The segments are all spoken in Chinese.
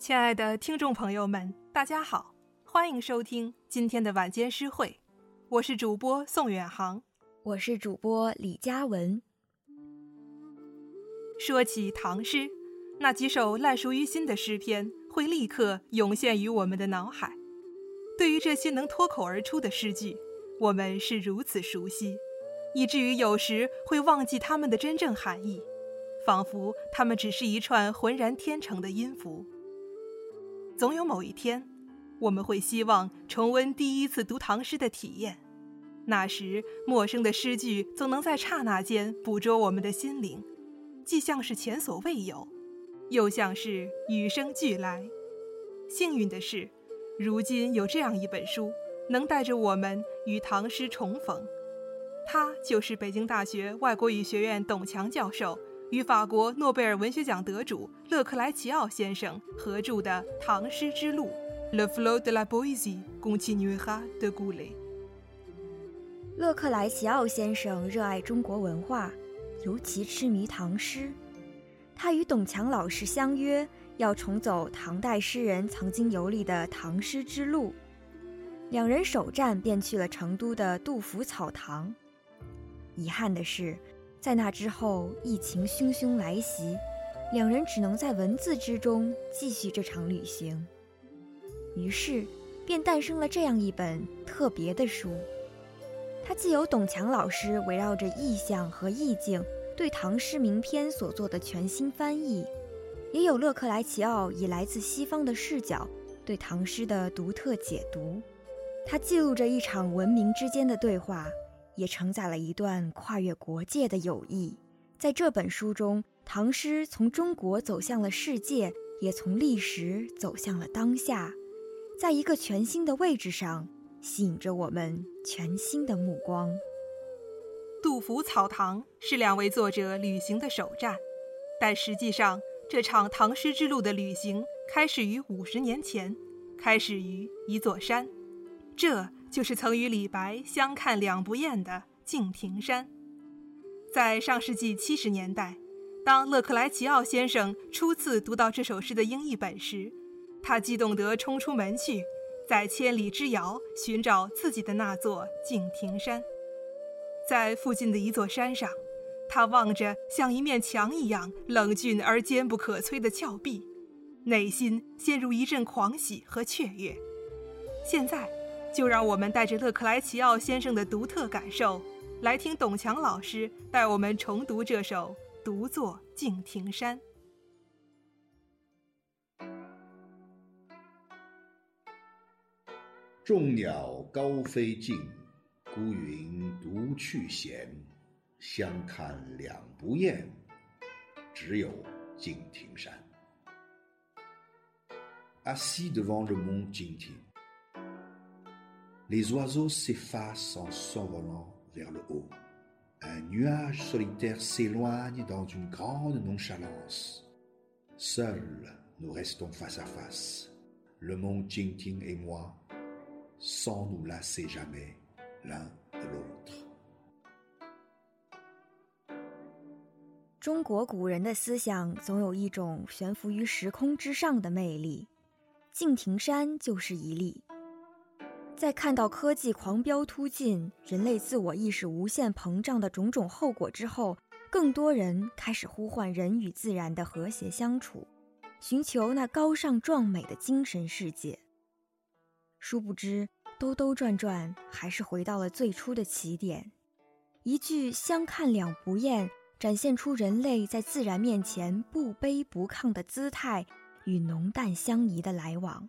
亲爱的听众朋友们，大家好，欢迎收听今天的晚间诗会，我是主播宋远航，我是主播李佳文。说起唐诗，那几首烂熟于心的诗篇会立刻涌现于我们的脑海。对于这些能脱口而出的诗句，我们是如此熟悉，以至于有时会忘记它们的真正含义，仿佛它们只是一串浑然天成的音符。总有某一天，我们会希望重温第一次读唐诗的体验。那时，陌生的诗句总能在刹那间捕捉我们的心灵，既像是前所未有，又像是与生俱来。幸运的是，如今有这样一本书，能带着我们与唐诗重逢。他就是北京大学外国语学院董强教授。与法国诺贝尔文学奖得主勒克莱齐奥先生合著的《唐诗之路》（Le Flo de la poésie continuera de couler）。勒克莱齐奥先生热爱中国文化，尤其痴迷唐诗。他与董强老师相约，要重走唐代诗人曾经游历的唐诗之路。两人首站便去了成都的杜甫草堂。遗憾的是。在那之后，疫情汹汹来袭，两人只能在文字之中继续这场旅行。于是，便诞生了这样一本特别的书。它既有董强老师围绕着意象和意境对唐诗名篇所做的全新翻译，也有勒克莱齐奥以来自西方的视角对唐诗的独特解读。它记录着一场文明之间的对话。也承载了一段跨越国界的友谊。在这本书中，唐诗从中国走向了世界，也从历史走向了当下，在一个全新的位置上，吸引着我们全新的目光。杜甫草堂是两位作者旅行的首站，但实际上，这场唐诗之路的旅行开始于五十年前，开始于一座山。这。就是曾与李白相看两不厌的敬亭山。在上世纪七十年代，当勒克莱齐奥先生初次读到这首诗的英译本时，他激动地冲出门去，在千里之遥寻找自己的那座敬亭山。在附近的一座山上，他望着像一面墙一样冷峻而坚不可摧的峭壁，内心陷入一阵狂喜和雀跃。现在。就让我们带着勒克莱齐奥先生的独特感受，来听董强老师带我们重读这首《独坐敬亭山》。众鸟高飞尽，孤云独去闲。相看两不厌，只有敬亭山。Assis devant le mont 敬亭。Les oiseaux s'effacent en s'envolant vers le haut. Un nuage solitaire s'éloigne dans une grande nonchalance. Seuls nous restons face à face, le mont Jingting et moi, sans nous lasser jamais l'un de l'autre. 中国古人的思想总有一种悬浮于时空之上的魅力，敬亭山就是一例。 在看到科技狂飙突进、人类自我意识无限膨胀的种种后果之后，更多人开始呼唤人与自然的和谐相处，寻求那高尚壮美的精神世界。殊不知，兜兜转转，还是回到了最初的起点。一句“相看两不厌”，展现出人类在自然面前不卑不亢的姿态与浓淡相宜的来往。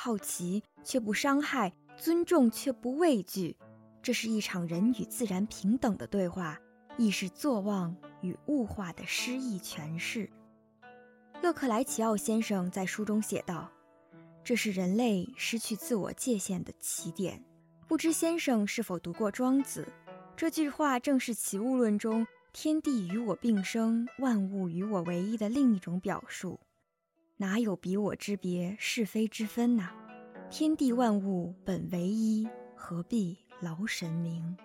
好奇却不伤害，尊重却不畏惧，这是一场人与自然平等的对话，亦是坐忘与物化的诗意诠释。勒克莱齐奥先生在书中写道：“这是人类失去自我界限的起点。”不知先生是否读过《庄子》？这句话正是《齐物论》中“天地与我并生，万物与我为一”的另一种表述。哪有彼我之别，是非之分呐？天地万物本为一，何必劳神明？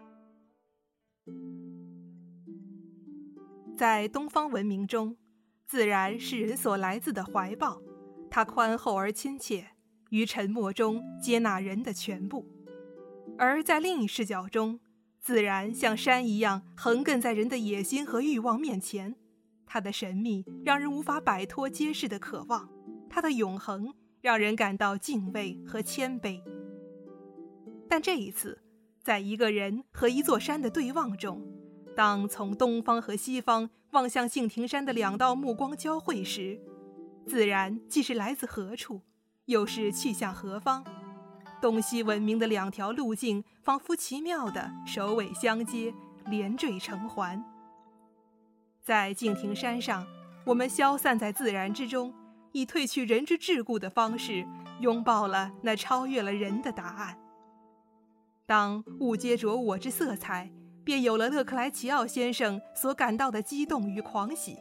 在东方文明中，自然是人所来自的怀抱，它宽厚而亲切，于沉默中接纳人的全部；而在另一视角中，自然像山一样横亘在人的野心和欲望面前，它的神秘让人无法摆脱揭示的渴望，它的永恒让人感到敬畏和谦卑。但这一次，在一个人和一座山的对望中，当从东方和西方望向敬亭山的两道目光交汇时，自然既是来自何处，又是去向何方。东西文明的两条路径，仿佛奇妙的首尾相接，连缀成环。在敬亭山上，我们消散在自然之中，以褪去人之桎梏的方式，拥抱了那超越了人的答案。当物皆着我之色彩，便有了勒克莱齐奥先生所感到的激动与狂喜。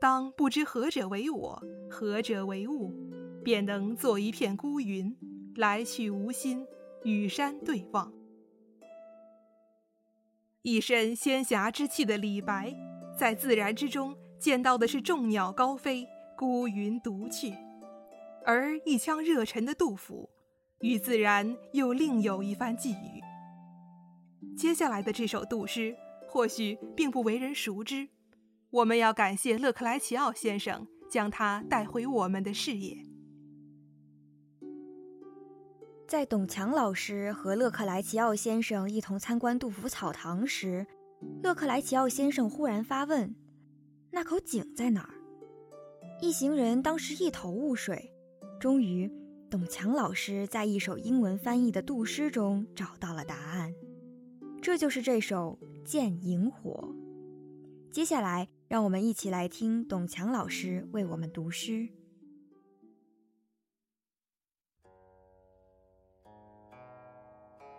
当不知何者为我，何者为物，便能做一片孤云，来去无心，与山对望。一身仙侠之气的李白，在自然之中见到的是众鸟高飞，孤云独去；而一腔热忱的杜甫，与自然又另有一番寄语。接下来的这首杜诗，或许并不为人熟知。我们要感谢勒克莱齐奥先生将它带回我们的视野。在董强老师和勒克莱齐奥先生一同参观杜甫草堂时，勒克莱齐奥先生忽然发问：“那口井在哪儿？”一行人当时一头雾水。终于，董强老师在一首英文翻译的杜诗中找到了答案，这就是这首《见萤火》。接下来。让我们一起来听董强老师为我们读诗。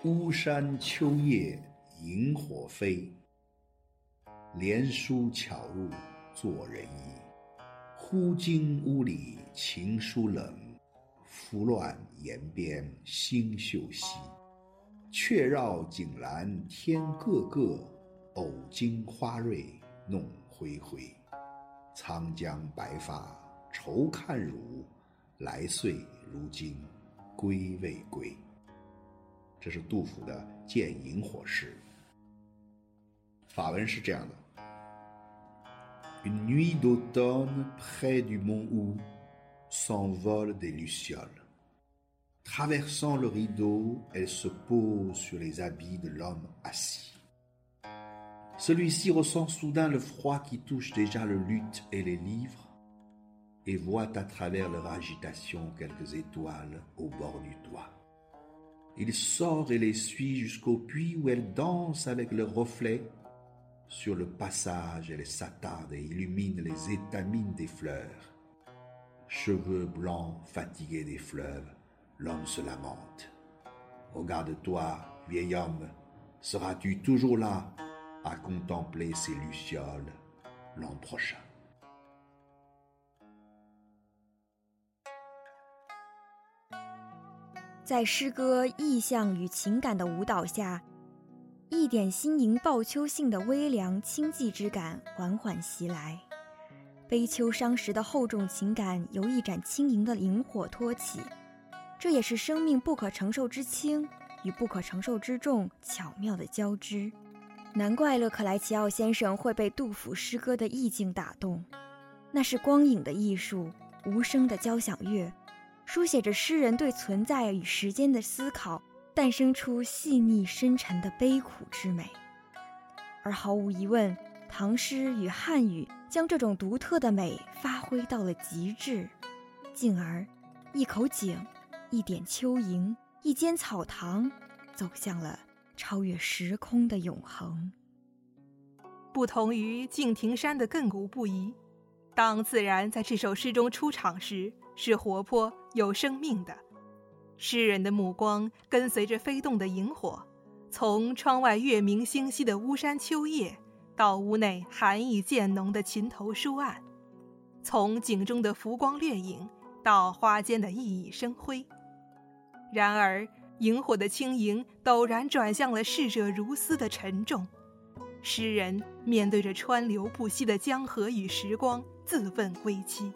巫山秋夜萤火飞，连书巧入作人衣。忽惊屋里情书冷，拂乱檐边星宿稀。却绕井栏天个个，偶惊花蕊弄。恢恢，沧江白发愁看汝，来岁如今归未归。这是杜甫的《见萤火》诗。法文是这样的：Une nuit d'automne près du mont où s'envolent des lucioles. Traversant le rideau, elles se posent sur les habits de l'homme assis. Celui-ci ressent soudain le froid qui touche déjà le luth et les livres, et voit à travers leur agitation quelques étoiles au bord du toit. Il sort et les suit jusqu'au puits où elles dansent avec leurs reflets. Sur le passage, elles s'attardent et illuminent les étamines des fleurs. Cheveux blancs fatigués des fleuves, l'homme se lamente. Regarde-toi, vieil homme, seras-tu toujours là à contempler ces lucioles l'an prochain. 在诗歌意象与情感的舞蹈下， 一点新迎报秋性的微凉清寂之感缓缓袭来。悲秋伤时的厚重情感由一盏轻盈的萤火托起，这也是生命不可承受之轻与不可承受之重巧妙的交织。难怪勒克莱齐奥先生会被杜甫诗歌的意境打动，那是光影的艺术，无声的交响乐，书写着诗人对存在与时间的思考，诞生出细腻深沉的悲苦之美。而毫无疑问，唐诗与汉语将这种独特的美发挥到了极致，进而，一口井，一点秋萤，一间草堂，走向了。超越时空的永恒。不同于敬亭山的亘古不移，当自然在这首诗中出场时，是活泼有生命的。诗人的目光跟随着飞动的萤火，从窗外月明星稀的巫山秋夜，到屋内寒意渐浓的琴头书案，从井中的浮光掠影，到花间的熠熠生辉。然而。萤火的轻盈陡然转向了逝者如斯的沉重，诗人面对着川流不息的江河与时光，自问归期。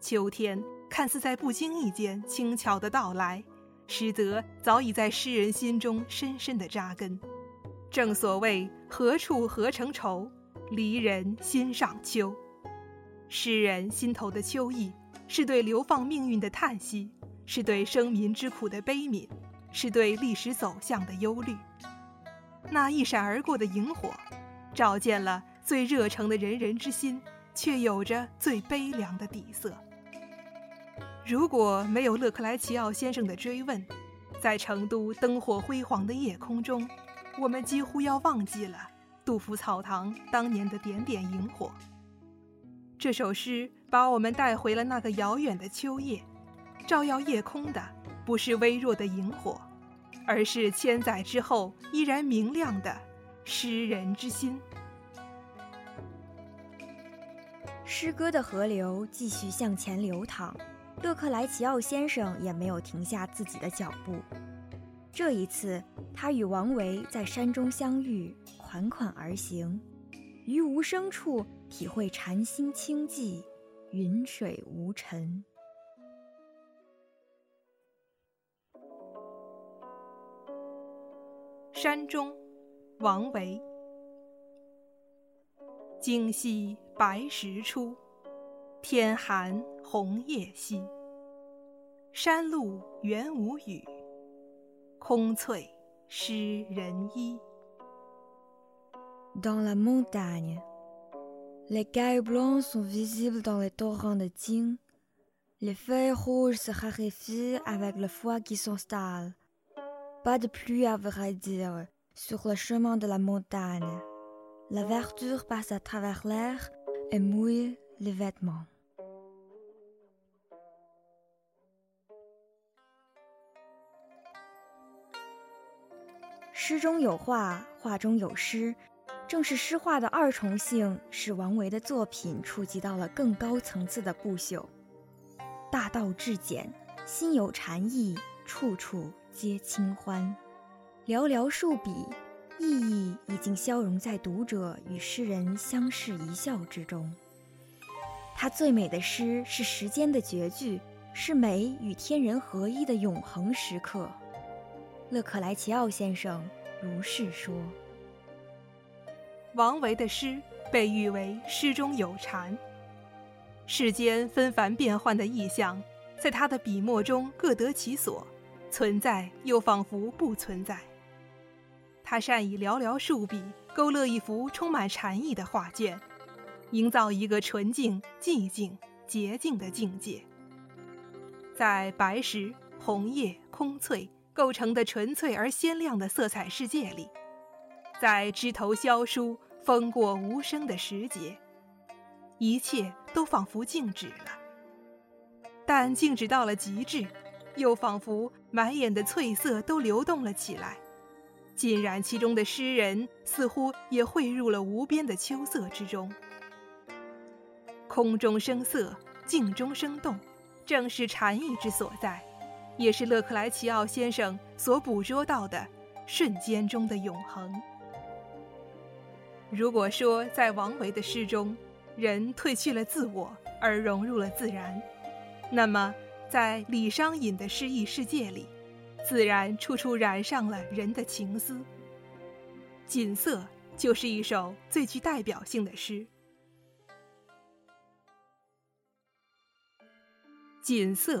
秋天看似在不经意间轻巧的到来，实则早已在诗人心中深深的扎根。正所谓“何处何成愁，离人心上秋”。诗人心头的秋意，是对流放命运的叹息，是对生民之苦的悲悯，是对历史走向的忧虑。那一闪而过的萤火，照见了最热诚的人人之心，却有着最悲凉的底色。如果没有勒克莱齐奥先生的追问，在成都灯火辉煌的夜空中，我们几乎要忘记了杜甫草堂当年的点点萤火。这首诗把我们带回了那个遥远的秋夜，照耀夜空的不是微弱的萤火。而是千载之后依然明亮的诗人之心。诗歌的河流继续向前流淌，勒克莱齐奥先生也没有停下自己的脚步。这一次，他与王维在山中相遇，款款而行，于无声处体会禅心清寂，云水无尘。山中，王维。今夕白石出，天寒 红叶稀。山路原无雨，空翠湿人衣。Dans la montagne, les cailloux blancs sont visibles dans les torrents de Ting. Les feuilles rouges se raréfient avec le froid qui s'installe. Pas de pluie à vrai dire sur le chemin de la montagne. La verdure passe à travers l'air et mouille les vêtements. 诗中有画，画中有诗，正是诗画的二重性，使王维的作品触及到了更高层次的不朽。大道至简，心有禅意，处处。皆清欢，寥寥数笔，意义已经消融在读者与诗人相视一笑之中。他最美的诗是时间的绝句，是美与天人合一的永恒时刻。勒克莱齐奥先生如是说。王维的诗被誉为诗中有禅，世间纷繁变幻的意象，在他的笔墨中各得其所。存在又仿佛不存在。他善以寥寥数笔勾勒一幅充满禅意的画卷，营造一个纯净、寂静、洁净的境界。在白石、红叶、空翠构成的纯粹而鲜亮的色彩世界里，在枝头萧疏、风过无声的时节，一切都仿佛静止了。但静止到了极致。又仿佛满眼的翠色都流动了起来，浸染其中的诗人似乎也汇入了无边的秋色之中。空中生色，静中生动，正是禅意之所在，也是勒克莱齐奥先生所捕捉到的瞬间中的永恒。如果说在王维的诗中，人褪去了自我而融入了自然，那么。在李商隐的诗意世界里，自然处处染上了人的情思。《锦瑟》就是一首最具代表性的诗。《锦瑟》，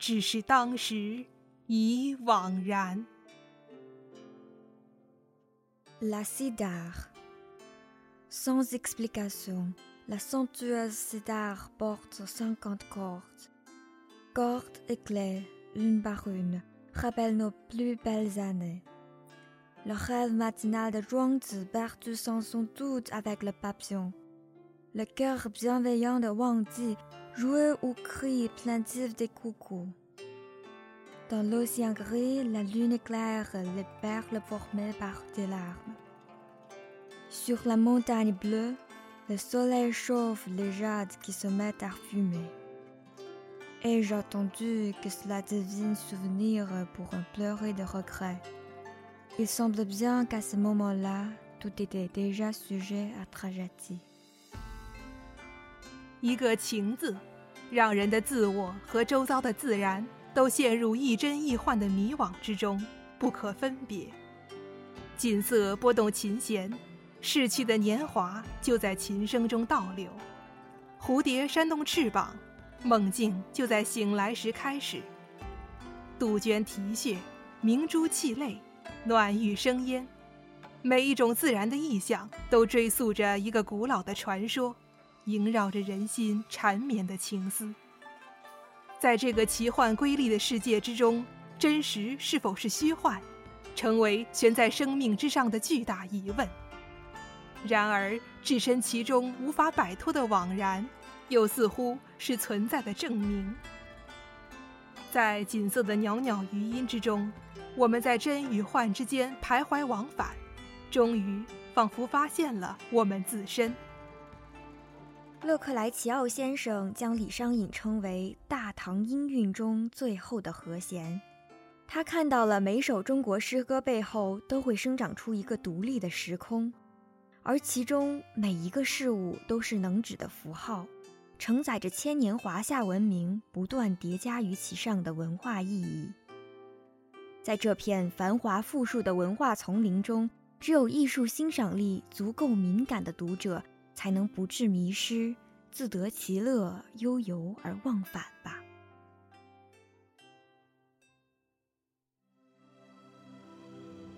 只是当时已惘然。La cithare, sans explication, la somptueuse cithare porte cinquante cordes. Cordes éclairs, une par une, rappellent nos plus belles années. Le rêve matinal de Zhuangzi perdu sans son doute avec le papillon. Le cœur bienveillant de Wang Di jouer au cri plaintif des coucous. Dans l'océan gris, la lune éclaire les perles formées par des larmes. Sur la montagne bleue, le soleil chauffe les jades qui se mettent à fumer. Et j'ai entendu que cela devienne souvenir pour un pleurer de regret. Il semble bien qu'à ce moment-là, tout était déjà sujet à tragédie. 一个“情”字，让人的自我和周遭的自然都陷入亦真亦幻的迷惘之中，不可分别。锦瑟拨动琴弦，逝去的年华就在琴声中倒流。蝴蝶扇动翅膀，梦境就在醒来时开始。杜鹃啼血，明珠泣泪。暖玉生烟，每一种自然的意象都追溯着一个古老的传说，萦绕着人心缠绵的情思。在这个奇幻瑰丽的世界之中，真实是否是虚幻，成为悬在生命之上的巨大疑问。然而，置身其中无法摆脱的惘然，又似乎是存在的证明。在锦瑟的袅袅余音之中。我们在真与幻之间徘徊往返，终于仿佛发现了我们自身。勒克莱齐奥先生将李商隐称为大唐音韵中最后的和弦。他看到了每首中国诗歌背后都会生长出一个独立的时空，而其中每一个事物都是能指的符号，承载着千年华夏文明不断叠加于其上的文化意义。在这片繁华富庶的文化丛林中，只有艺术欣赏力足够敏感的读者，才能不致迷失，自得其乐，悠游而忘返吧。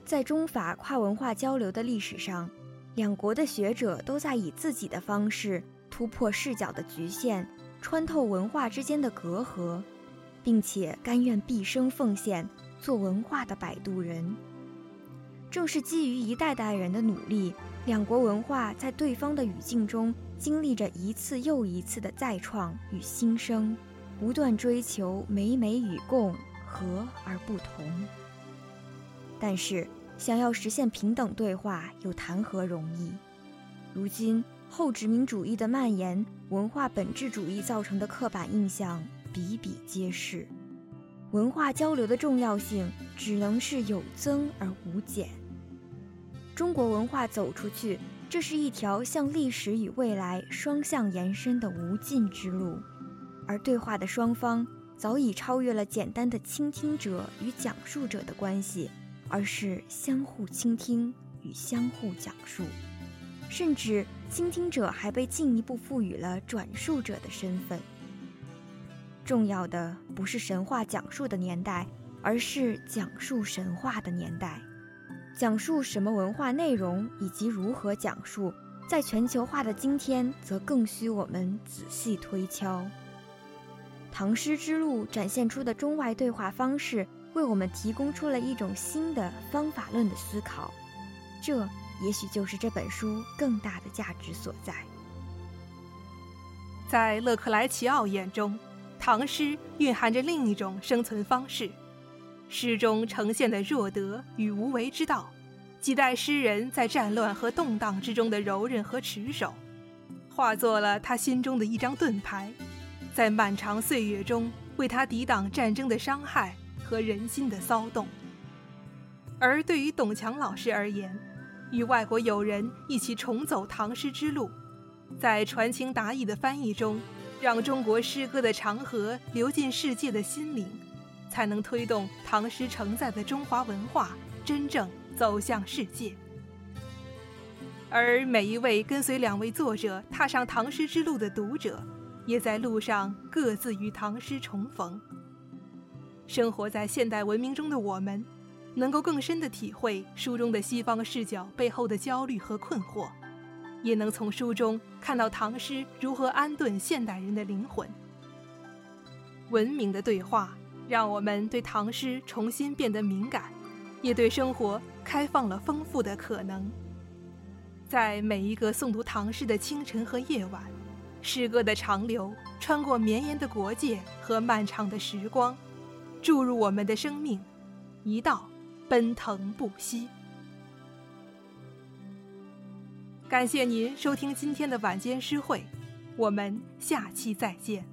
在中法跨文化交流的历史上，两国的学者都在以自己的方式突破视角的局限，穿透文化之间的隔阂，并且甘愿毕生奉献。做文化的摆渡人，正是基于一代代人的努力，两国文化在对方的语境中经历着一次又一次的再创与新生，不断追求美美与共和而不同。但是，想要实现平等对话，又谈何容易？如今，后殖民主义的蔓延，文化本质主义造成的刻板印象比比皆是。文化交流的重要性只能是有增而无减。中国文化走出去，这是一条向历史与未来双向延伸的无尽之路，而对话的双方早已超越了简单的倾听者与讲述者的关系，而是相互倾听与相互讲述，甚至倾听者还被进一步赋予了转述者的身份。重要的不是神话讲述的年代，而是讲述神话的年代。讲述什么文化内容以及如何讲述，在全球化的今天，则更需我们仔细推敲。唐诗之路展现出的中外对话方式，为我们提供出了一种新的方法论的思考。这也许就是这本书更大的价值所在。在勒克莱齐奥眼中。唐诗蕴含着另一种生存方式，诗中呈现的弱德与无为之道，几代诗人在战乱和动荡之中的柔韧和持守，化作了他心中的一张盾牌，在漫长岁月中为他抵挡战争的伤害和人心的骚动。而对于董强老师而言，与外国友人一起重走唐诗之路，在传情达意的翻译中。让中国诗歌的长河流进世界的心灵，才能推动唐诗承载的中华文化真正走向世界。而每一位跟随两位作者踏上唐诗之路的读者，也在路上各自与唐诗重逢。生活在现代文明中的我们，能够更深地体会书中的西方视角背后的焦虑和困惑。也能从书中看到唐诗如何安顿现代人的灵魂。文明的对话让我们对唐诗重新变得敏感，也对生活开放了丰富的可能。在每一个诵读唐诗的清晨和夜晚，诗歌的长流穿过绵延的国界和漫长的时光，注入我们的生命，一道奔腾不息。感谢您收听今天的晚间诗会，我们下期再见。